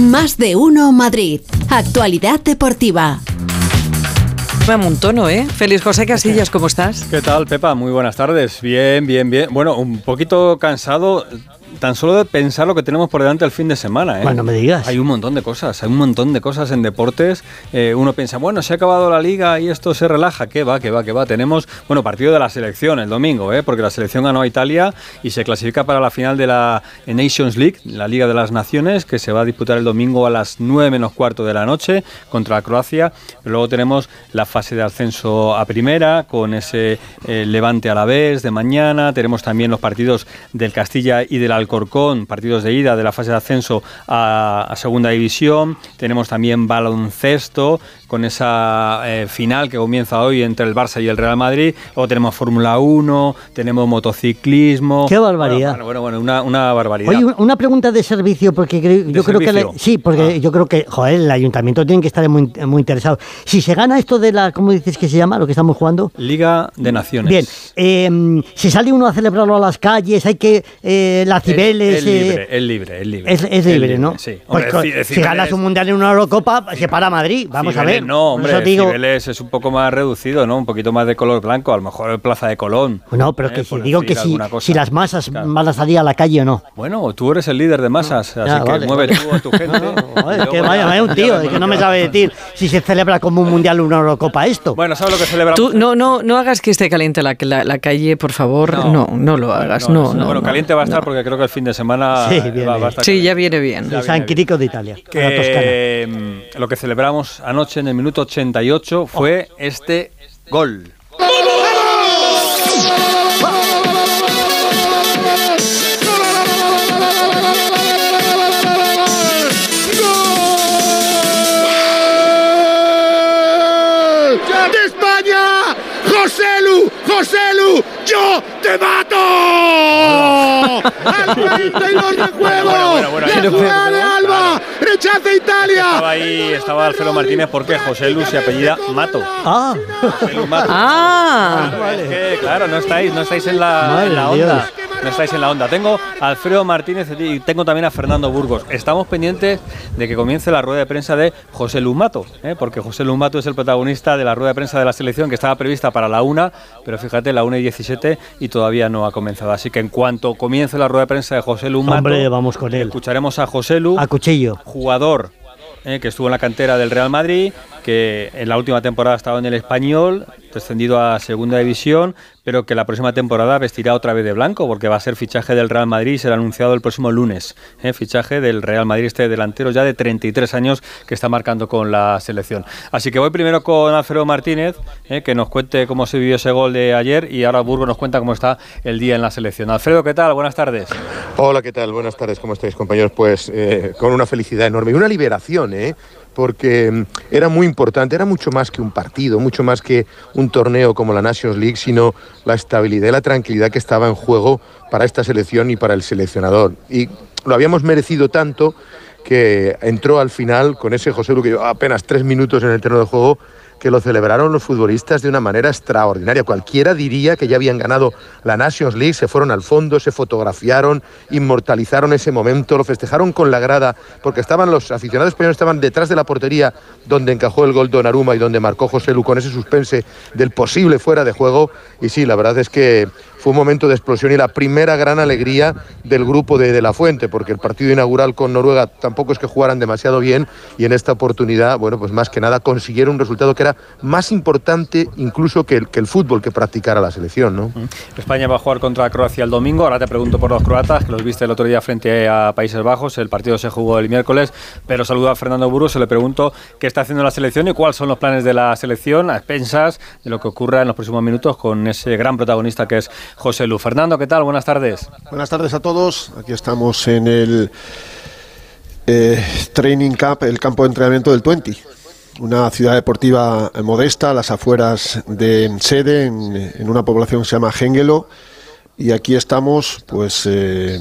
Más de uno Madrid. Actualidad deportiva. un tono, ¿eh? Feliz José Casillas, ¿cómo estás? ¿Qué tal, Pepa? Muy buenas tardes. Bien, bien, bien. Bueno, un poquito cansado tan solo de pensar lo que tenemos por delante el fin de semana. ¿eh? Bueno, me digas. Hay un montón de cosas, hay un montón de cosas en deportes. Eh, uno piensa, bueno, se ha acabado la liga y esto se relaja. ¿Qué va, qué va, qué va? Tenemos, bueno, partido de la selección el domingo, ¿eh? porque la selección ganó a Italia y se clasifica para la final de la Nations League, la Liga de las Naciones, que se va a disputar el domingo a las 9 menos cuarto de la noche contra Croacia. luego tenemos la fase de ascenso a primera, con ese eh, levante a la vez de mañana. Tenemos también los partidos del Castilla y del Alcorcón, partidos de ida de la fase de ascenso a, Segunda División. Tenemos también baloncesto con esa eh, final que comienza hoy entre el Barça y el Real Madrid. Luego tenemos Fórmula 1, tenemos motociclismo. ¡Qué barbaridad! Bueno, bueno, una, barbaridad. Oye, una pregunta de servicio, porque yo creo que... sí, porque ah. yo creo que, joder, el ayuntamiento tiene que estar muy, muy interesado. Si se gana esto de la, ¿cómo dices que se llama, lo que estamos jugando? Liga de Naciones. Bien, eh, si sale uno a celebrarlo a las calles, hay que... Eh, la Cibeles... Es, libre, es libre, es libre. Es, libre, ¿no? Sí. Pues, si ganas un mundial en una Eurocopa, se para Madrid, vamos a ver. No, hombre, Cibeles es un poco más reducido, ¿no? Un poquito más de color blanco, a lo mejor el Plaza de Colón. No, pero que si digo que si, si, las masas van a salir a la calle o no. Bueno, tú eres el líder de masas, así que mueve tú a tu gente. que vaya, vaya un tío, que no me sabe decir si se celebra como un mundial o una Eurocopa esto. Bueno, ¿sabes lo que celebramos? Tú no, no, no hagas que esté caliente la, la, calle, por favor. No, no, lo hagas. No, no, bueno, caliente va a estar porque creo que el fin de semana sí, va, a estar. Sí, ya viene bien. San Quirico de Italia. Que, mm, lo que celebramos anoche en el minuto 88 fue este gol. Joselu, te mato. Al 42 de juego. Bueno, bueno, bueno, de Alba. Rechaza Italia. Estaba ahí, estaba Alfredo Martínez porque Joselu se apellida Mato. Ah. Mato. Ah. Claro, es que, claro, no estáis, no estáis en la, en la onda no estáis en la onda. Tengo a Alfredo Martínez y tengo también a Fernando Burgos. Estamos pendientes de que comience la rueda de prensa de José Lumato, ¿eh? porque José Lumato es el protagonista de la rueda de prensa de la selección que estaba prevista para la una, pero fíjate, la una y 17 y todavía no ha comenzado. Así que en cuanto comience la rueda de prensa de José Lumato, Hombre, vamos con él. escucharemos a José Lu, a cuchillo, jugador ¿eh? que estuvo en la cantera del Real Madrid, que en la última temporada estaba en el Español, descendido a Segunda División, pero que la próxima temporada vestirá otra vez de blanco, porque va a ser fichaje del Real Madrid será anunciado el próximo lunes. ¿eh? Fichaje del Real Madrid, este delantero ya de 33 años que está marcando con la selección. Así que voy primero con Alfredo Martínez, ¿eh? que nos cuente cómo se vivió ese gol de ayer y ahora Burgo nos cuenta cómo está el día en la selección. Alfredo, ¿qué tal? Buenas tardes. Hola, ¿qué tal? Buenas tardes, ¿cómo estáis, compañeros? Pues eh, con una felicidad enorme y una liberación, ¿eh? Porque mm, era muy importante, era mucho más que un partido, mucho más que un torneo como la Nations League, sino la estabilidad y la tranquilidad que estaba en juego para esta selección y para el seleccionador. Y lo habíamos merecido tanto que entró al final con ese José Lu que llevaba apenas tres minutos en el terreno de juego que lo celebraron los futbolistas de una manera extraordinaria. Cualquiera diría que ya habían ganado la Nations League, se fueron al fondo, se fotografiaron, inmortalizaron ese momento, lo festejaron con la grada, porque estaban los aficionados españoles estaban detrás de la portería donde encajó el gol Donnarumma y donde marcó José Lu con ese suspense del posible fuera de juego. Y sí, la verdad es que fue un momento de explosión y la primera gran alegría del grupo de, de, La Fuente, porque el partido inaugural con Noruega tampoco es que jugaran demasiado bien y en esta oportunidad, bueno, pues más que nada consiguieron un resultado que era más importante incluso que el, que el fútbol que practicara la selección, ¿no? España va a jugar contra Croacia el domingo, ahora te pregunto por los croatas, que los viste el otro día frente a Países Bajos, el partido se jugó el miércoles, pero saludo a Fernando Burgos, se le pregunto qué está haciendo la selección y cuáles son los planes de la selección a expensas de lo que ocurra en los próximos minutos con ese gran protagonista que es José Lu. Fernando, ¿qué tal? Buenas tardes. Buenas tardes a todos. Aquí estamos en el eh, Training Camp, el campo de entrenamiento del 20. Una ciudad deportiva modesta, a las afueras de Sede, en, una población que se llama Gengelo. Y aquí estamos, pues, eh,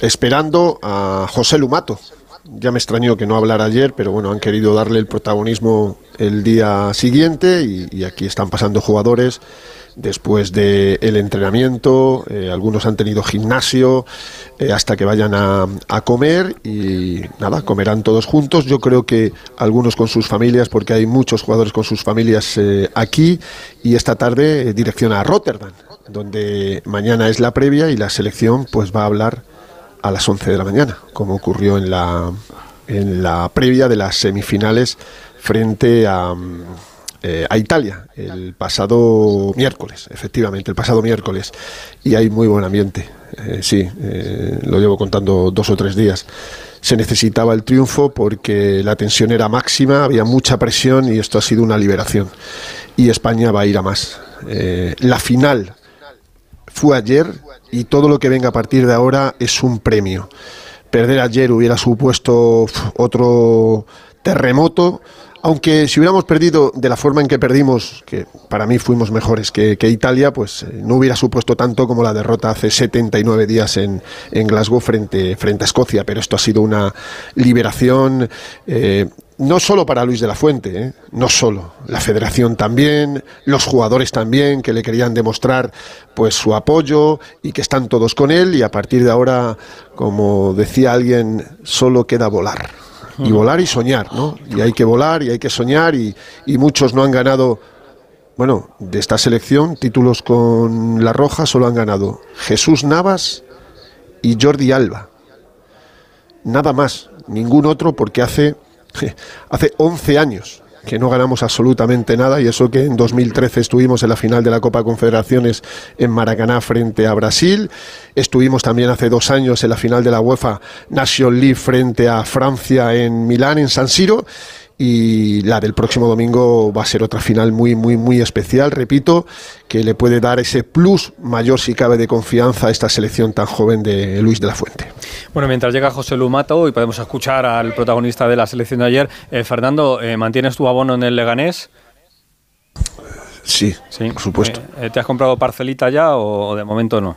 esperando a José Lumato. Ya me extrañó que no hablara ayer, pero bueno, han querido darle el protagonismo el día siguiente y aquí están pasando jugadores después del el entrenamiento, eh, algunos han tenido gimnasio, eh, hasta que vayan a, comer y nada, comerán todos juntos. Yo creo que algunos con sus familias, porque hay muchos jugadores con sus familias eh, aquí, y esta tarde dirección a Rotterdam, donde mañana es la previa y la selección pues va a hablar a las 11 de la mañana, como ocurrió en la, en la previa de las semifinales frente a... Eh, a Italia el pasado miércoles, efectivamente, el pasado miércoles, y hay muy buen ambiente. Eh, sí, eh, lo llevo contando dos o tres días. Se necesitaba el triunfo porque la tensión era máxima, había mucha presión y esto ha sido una liberación. Y España va a ir a más. la final fue ayer y todo lo que venga a partir de ahora es un premio. Perder ayer hubiera supuesto otro terremoto aunque si hubiéramos perdido de la forma en que perdimos, que para mí fuimos mejores que, Italia, pues eh, no hubiera supuesto tanto como la derrota hace 79 días en, Glasgow frente, frente a Escocia. Pero esto ha sido una liberación. Eh, no solo para Luis de la Fuente, eh, no solo, la federación también, los jugadores también, que le querían demostrar pues su apoyo y que están todos con él y a partir de ahora, como decía alguien, solo queda volar y volar y soñar, ¿no? Y hay que volar y hay que soñar y, muchos no han ganado, bueno, de esta selección, títulos con La Roja solo han ganado Jesús Navas y Jordi Alba. Nada más, ningún otro porque hace, hace 11 años que no ganamos absolutamente nada y eso que en 2013 estuvimos en la final de la Copa Confederaciones en Maracaná frente a Brasil, estuvimos también hace dos años en la final de la UEFA Nation League frente a Francia en Milán, en San Siro y la del próximo domingo va a ser otra final muy, muy, muy especial, repito, que le puede dar ese plus mayor si cabe de confianza a esta selección tan joven de Luis de la Fuente. Bueno, mientras llega José Lumato y podemos escuchar al protagonista de la selección de ayer, eh, Fernando, eh, ¿mantienes tu abono en el Leganés? Sí, sí, por supuesto. Eh, ¿Te has comprado parcelita ya o de momento no?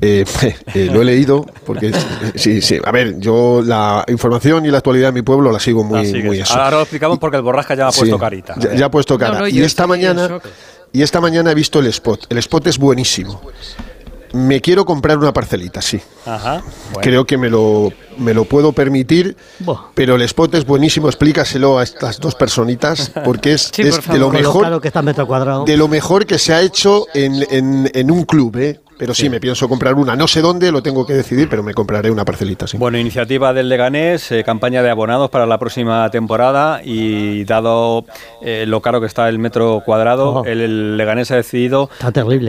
Eh, eh, lo he leído porque sí, sí. A ver, yo la información y la actualidad de mi pueblo la sigo muy, muy Ahora lo explicamos porque el borrasca ya ha puesto carita. Ya, ha puesto cara. y esta mañana y esta mañana he visto el spot. El spot es buenísimo. Me quiero comprar una parcelita, sí. Ajá, Creo que me lo, me lo puedo permitir, pero el spot es buenísimo. Explícaselo a estas dos personitas, porque es, de lo mejor. que está metro cuadrado. De lo mejor que se ha hecho en, en, en un club, ¿eh? Pero sí, me pienso comprar una. No sé dónde, lo tengo que decidir, pero me compraré una parcelita, sí. Bueno, iniciativa del Leganés, eh, campaña de abonados para la próxima temporada y dado eh, lo caro que está el metro cuadrado, oh. el, Leganés ha decidido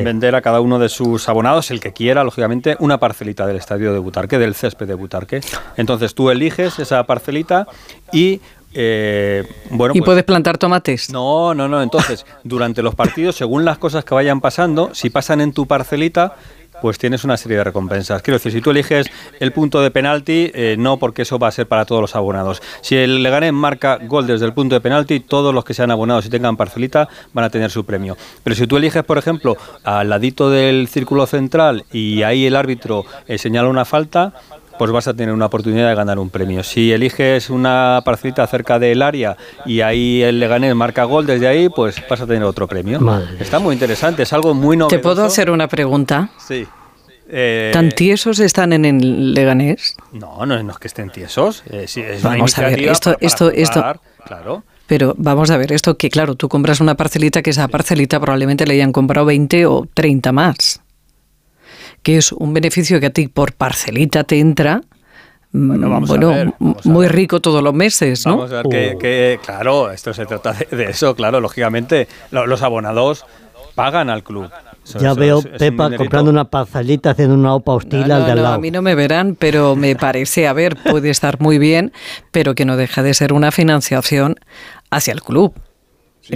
vender a cada uno de sus abonados, el que quiera, lógicamente, una parcelita del estadio de Butarque, del césped de Butarque. Entonces tú eliges esa parcelita y eh, bueno, ¿Y pues puedes plantar tomates? No, no, no. Entonces, durante los partidos, según las cosas que vayan pasando, si pasan en tu parcelita, pues tienes una serie de recompensas. Quiero decir, si tú eliges el punto de penalti, eh, no porque eso va a ser para todos los abonados. Si el Leganés marca gol desde el punto de penalti, todos los que sean abonados y tengan parcelita van a tener su premio. Pero si tú eliges, por ejemplo, al ladito del círculo central y ahí el árbitro eh, señala una falta, pues vas a tener una oportunidad de ganar un premio. Si eliges una parcelita cerca del área y ahí el Leganés marca gol desde ahí, pues vas a tener otro premio. Está muy interesante, es algo muy novedoso. ¿Te puedo hacer una pregunta? Sí. Eh, ¿Tan tiesos están en el Leganés? No, no, es que estén tiesos. Eh, es vamos a ver, esto, esto, esto, claro. Pero vamos a ver, esto que claro, tú compras una parcelita que esa parcelita probablemente le hayan comprado 20 o 30 más que es un beneficio que a ti por parcelita te entra, bueno, muy rico todos los meses, ¿no? Vamos a ver que, claro, esto se trata de, eso, claro, lógicamente los abonados pagan al club. ya veo Pepa comprando una parcelita, haciendo una opa hostil al de al lado. a mí no me verán, pero me parece, a ver, puede estar muy bien, pero que no deja de ser una financiación hacia el club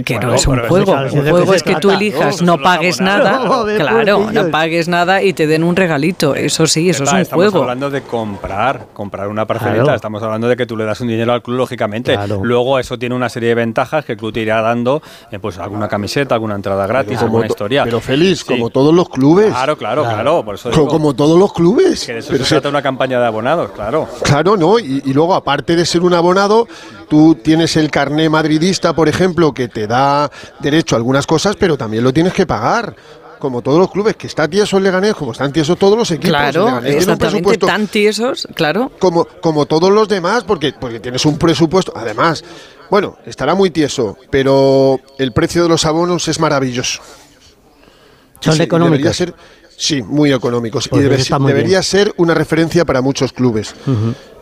que no es un juego. un juego es que tú elijas, no, pagues nada. claro, no pagues nada y te den un regalito. Eso sí, eso es un estamos juego. Estamos hablando de comprar, comprar una parcelita. Estamos hablando de que tú le das un dinero al club, lógicamente. Luego eso tiene una serie de ventajas que el club te irá dando, eh, pues alguna camiseta, alguna entrada gratis, alguna historia. Pero feliz, como todos los clubes. Claro, claro, claro. por eso como todos los clubes. Que de eso se trata una campaña de abonados, claro. Claro, ¿no? Y, y luego, aparte de ser un abonado, tú tienes el carné madridista, por ejemplo, que te da derecho a algunas cosas, pero también lo tienes que pagar como todos los clubes, que está tieso el Leganés, como están tiesos todos los equipos. Claro, exactamente, tan tiesos, claro. Como, como todos los demás, porque, porque tienes un presupuesto. Además, bueno, estará muy tieso, pero el precio de los abonos es maravilloso. Son económicos. Ser, sí, muy económicos. y pues debería ser una referencia para muchos clubes.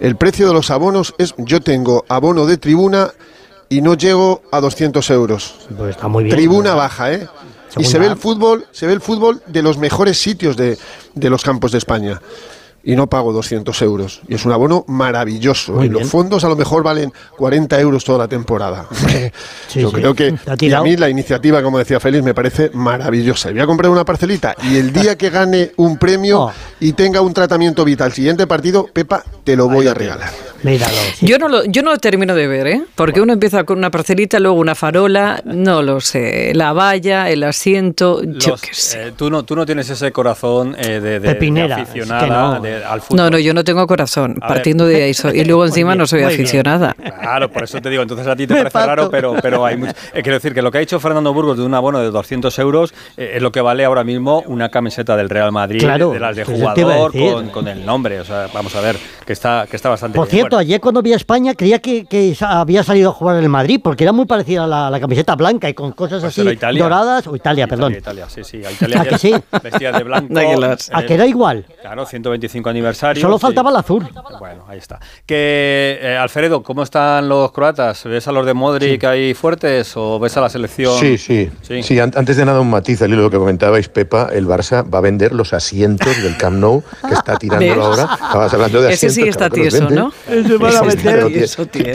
El precio de los abonos es, yo tengo abono de tribuna y no llego a 200 euros. Pues está muy bien. Tribuna baja, ¿eh? y se ve el fútbol, se ve el fútbol de los mejores sitios de, de los campos de España y no pago 200 euros. Y es un abono maravilloso. y los fondos a lo mejor valen 40 euros toda la temporada. Yo creo que a mí la iniciativa, como decía Félix, me parece maravillosa. voy a comprar una parcelita y el día que gane un premio oh. y tenga un tratamiento vital, siguiente partido, Pepa, te lo voy a regalar. Yo no lo, yo no lo termino de ver, ¿eh? Porque uno empieza con una parcelita, luego una farola, no lo sé, la valla, el asiento, yo qué sé. Eh, tú, no, tú no tienes ese corazón eh, de, de, aficionada al fútbol. No, no, yo no tengo corazón, partiendo de eso. Y luego encima no soy aficionada. Claro, por eso te digo, entonces a ti te parece raro, pero, pero hay mucho... Eh, quiero decir que lo que ha dicho Fernando Burgos de un abono de 200 euros es lo que vale ahora mismo una camiseta del Real Madrid, de las de jugador, con, con, el nombre. O sea, vamos a ver, que está, que está bastante Por cierto, ayer cuando vi a España creía que, había salido a jugar en el Madrid, porque era muy parecida a la, camiseta blanca y con cosas pues así doradas. O Italia, perdón. Italia, sí, sí. Italia, ¿A que sí? de blanco. ¿A que era igual? Claro, 125 aniversario. Solo faltaba el azul. Bueno, ahí está. Que, eh, Alfredo, ¿cómo están los croatas? ¿Ves a los de Modric ahí fuertes o ves a la selección? Sí, sí. Sí, antes de nada un matiz al lo que comentabais, Pepa, el Barça va a vender los asientos del Camp Nou que está tirando ahora. Estabas hablando de asientos. Ese sí está tieso, ¿no? Ese van a vender.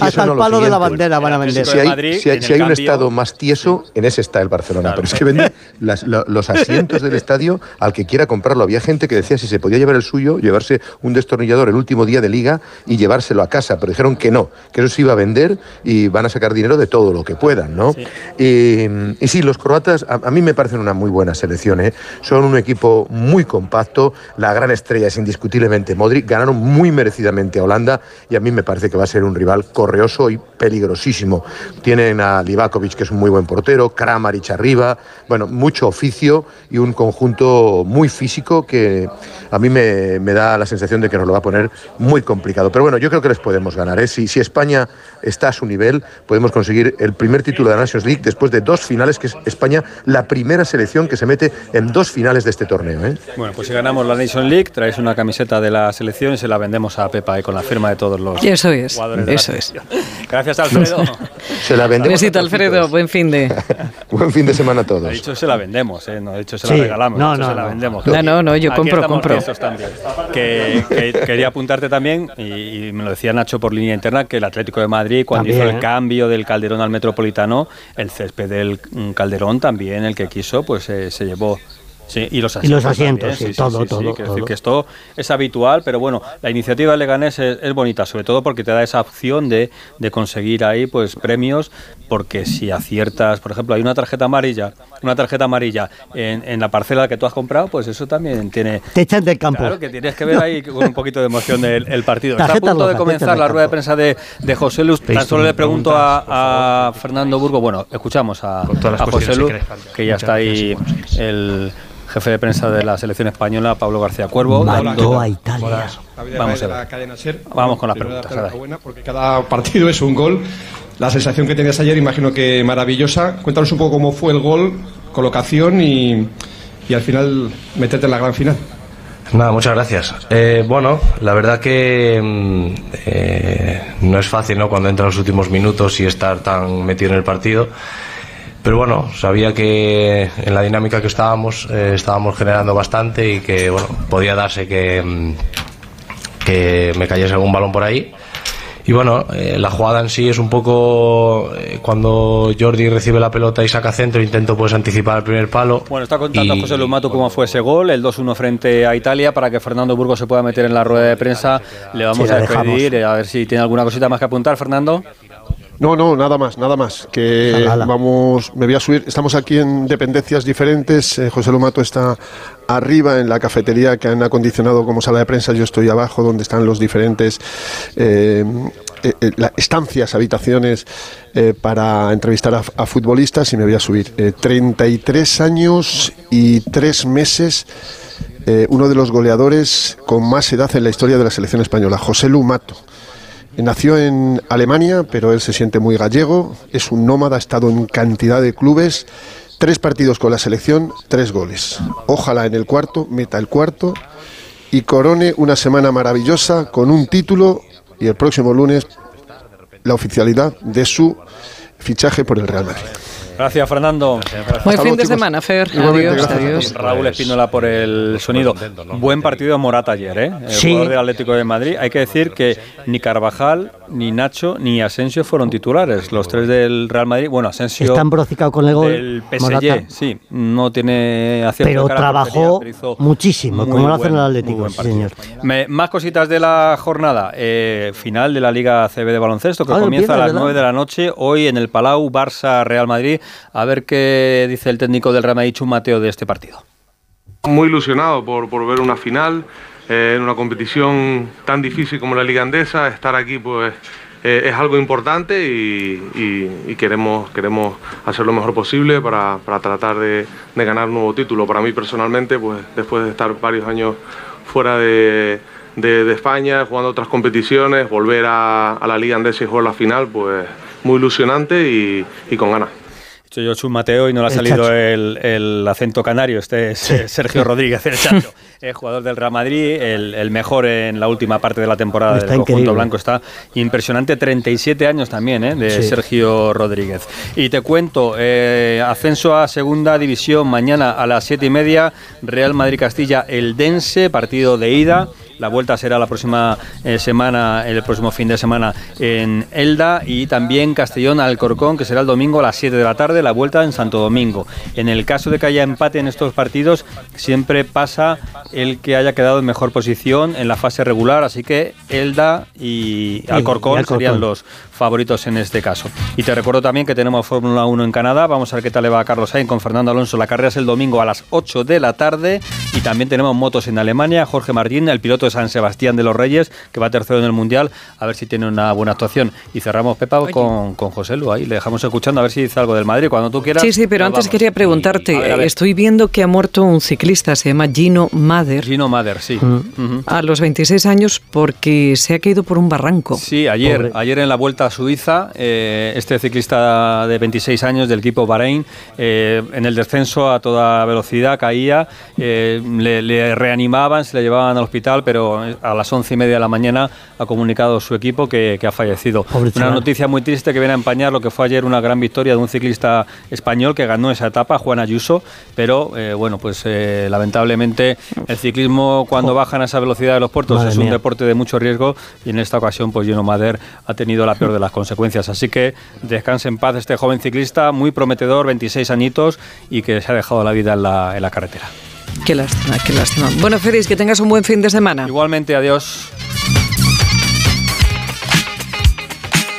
Hasta el palo de la bandera van a vender. Si hay, un estado más tieso, en ese está el Barcelona. Pero es que vende los asientos del estadio al que quiera comprarlo. Había gente que decía si se podía llevar el suyo, llevarse un destornillador el último día de liga y llevárselo a casa. Pero dijeron que no, que eso se iba a vender y van a sacar dinero de todo lo que puedan, ¿no? Y, sí, los croatas a, mí me parecen una muy buena selección. ¿eh? Son un equipo muy compacto. La gran estrella es indiscutiblemente Modric. Ganaron muy merecidamente a Holanda y a mí me parece que va a ser un rival correoso y peligrosísimo. Tienen a Livakovic, que es un muy buen portero, Kramaric arriba, bueno, mucho oficio y un conjunto muy físico que a mí me, da la sensación de que nos lo va a poner muy complicado. Pero bueno, yo creo que les podemos ganar. ¿eh? Si, si España está a su nivel, podemos conseguir el primer título de la Nations League después de dos finales, que es España la primera selección que se mete en dos finales de este torneo. ¿eh? Bueno, pues si ganamos la Nations League, traes una camiseta de la selección y se la vendemos a Pepa ¿eh? con la firma de todos los eso es, Eso es. Gracias, Alfredo. se la vendemos. Besito, Alfredo. Buen fin de. Buen fin de semana a todos. De hecho, se la vendemos, ¿eh? No, de hecho, se la regalamos. No, no, se la vendemos. No, no, no, yo compro, compro. Que, quería apuntarte también, y, me lo decía Nacho por línea interna, que el Atlético de Madrid, cuando hizo el ¿eh? cambio del Calderón al Metropolitano, el césped del mm, Calderón también, el que quiso, pues eh, se llevó Sí, y los asientos. sí, todo, todo. Decir que esto es habitual, pero bueno, la iniciativa de Leganés es, bonita, sobre todo porque te da esa opción de, de, conseguir ahí pues premios, porque si aciertas, por ejemplo, hay una tarjeta amarilla, una tarjeta amarilla en, en la parcela que tú has comprado, pues eso también tiene... Te echan del campo. Claro, que tienes que ver ahí con un poquito de emoción el, partido. Está a punto de comenzar la rueda de prensa de, de José Luz. Tan solo le pregunto a, Fernando Burgo, bueno, escuchamos a, a José Luz, que ya está ahí el jefe de prensa de la selección española, Pablo García Cuervo. Mandó a Italia. Vamos, a ver. Vamos con las preguntas. porque cada partido es un gol. La sensación que tenías ayer, imagino que maravillosa. Cuéntanos un poco cómo fue el gol, colocación y, y al final meterte en la gran final. Nada, muchas gracias. Eh, bueno, la verdad que mm, eh, no es fácil, ¿no? Cuando entran los últimos minutos y estar tan metido en el partido. Pero bueno, sabía que en la dinámica que estábamos, eh, estábamos generando bastante y que bueno, podía darse que, mm, que me cayese algún balón por ahí. Y bueno, eh, la jugada en sí es un poco eh, cuando Jordi recibe la pelota y saca centro, intento pues anticipar el primer palo. Bueno, está contando José Lumato cómo fue ese gol, el 2-1 frente a Italia, para que Fernando Burgos se pueda meter en la rueda de prensa. Le vamos a pedir a ver si tiene alguna cosita más que apuntar, Fernando. No, no, nada más, nada más. Que vamos, me voy a subir. Estamos aquí en dependencias diferentes. Eh, José Lomato está arriba en la cafetería que han acondicionado como sala de prensa. Yo estoy abajo donde están los diferentes eh, eh, estancias, habitaciones para entrevistar a, futbolistas y me voy a subir. 33 años y 3 meses. uno de los goleadores con más edad en la historia de la selección española, José Lumato. Nació en Alemania, pero él se siente muy gallego, es un nómada, ha estado en cantidad de clubes, tres partidos con la selección, tres goles. Ojalá en el cuarto meta el cuarto y corone una semana maravillosa con un título y el próximo lunes la oficialidad de su fichaje por el Real Madrid. Gracias, Fernando. Buen fin de semana, Fer. Adiós, Raúl Espínola por el sonido. Buen partido de Morata ayer, ¿eh? El jugador del Atlético de Madrid. Hay que decir que ni Carvajal, ni Nacho, ni Asensio fueron titulares. Los tres del Real Madrid. Bueno, Asensio. Están brocicados con el gol. El PSG, sí. No tiene acierto. Pero trabajó muchísimo, como lo hacen el Atlético, señor. más cositas de la jornada. Eh, final de la Liga CB de baloncesto que ah, comienza a las 9 de la noche. Hoy en el Palau, Barça, Real Madrid. A ver qué dice el técnico del Real Mateo, de este partido. Muy ilusionado por, ver una final eh, en una competición tan difícil como la Liga Andesa. Estar aquí pues eh, es algo importante y, queremos, queremos hacer lo mejor posible para, tratar de, ganar un nuevo título. Para mí personalmente, pues después de estar varios años fuera de, España, jugando otras competiciones, volver a, la Liga Andesa y jugar la final, pues muy ilusionante y con ganas. Yo soy Mateo y no le ha salido el, acento canario. Este es eh, Sergio Rodríguez, el chacho, el jugador del Real Madrid, el, mejor en la última parte de la temporada del conjunto blanco. Está impresionante, 37 años también ¿eh? de Sergio Rodríguez. Y te cuento, eh, ascenso a segunda división mañana a las 7 y media, Real Madrid-Castilla, el Dense, partido de ida. La vuelta será la próxima eh, semana, el próximo fin de semana en Elda y también Castellón Alcorcón, que será el domingo a las 7 de la tarde, la vuelta en Santo Domingo. En el caso de que haya empate en estos partidos, siempre pasa el que haya quedado en mejor posición en la fase regular, así que Elda y Alcorcón, serían los favoritos en este caso. Y te recuerdo también que tenemos Fórmula 1 en Canadá, vamos a ver qué tal le va a Carlos Sainz con Fernando Alonso. La carrera es el domingo a las 8 de la tarde y también tenemos motos en Alemania, Jorge Martín, el piloto San Sebastián de los Reyes, que va tercero en el Mundial, a ver si tiene una buena actuación. Y cerramos, Pepa, con, con, José Lu ahí. Le dejamos escuchando a ver si dice algo del Madrid. Cuando tú quieras. Sí, sí, pero antes quería preguntarte. Estoy viendo que ha muerto un ciclista, se llama Gino Mader. Gino Mader, sí. Mm. A los 26 años porque se ha caído por un barranco. Sí, ayer, ayer en la Vuelta a Suiza, eh, este ciclista de 26 años del equipo Bahrein, eh, en el descenso a toda velocidad caía, eh, le, le reanimaban, se le llevaban al hospital, pero a las once y media de la mañana ha comunicado su equipo que, ha fallecido. una noticia muy triste que viene a empañar lo que fue ayer una gran victoria de un ciclista español que ganó esa etapa, Juan Ayuso, pero eh, bueno, pues eh, lamentablemente el ciclismo cuando bajan a esa velocidad de los puertos es un deporte de mucho riesgo y en esta ocasión pues Gino Mader ha tenido la peor de las consecuencias. Así que descanse en paz este joven ciclista, muy prometedor, 26 añitos y que se ha dejado la vida en la, en la carretera. Qué lástima, qué lástima. Bueno, Félix, que tengas un buen fin de semana. Igualmente, adiós.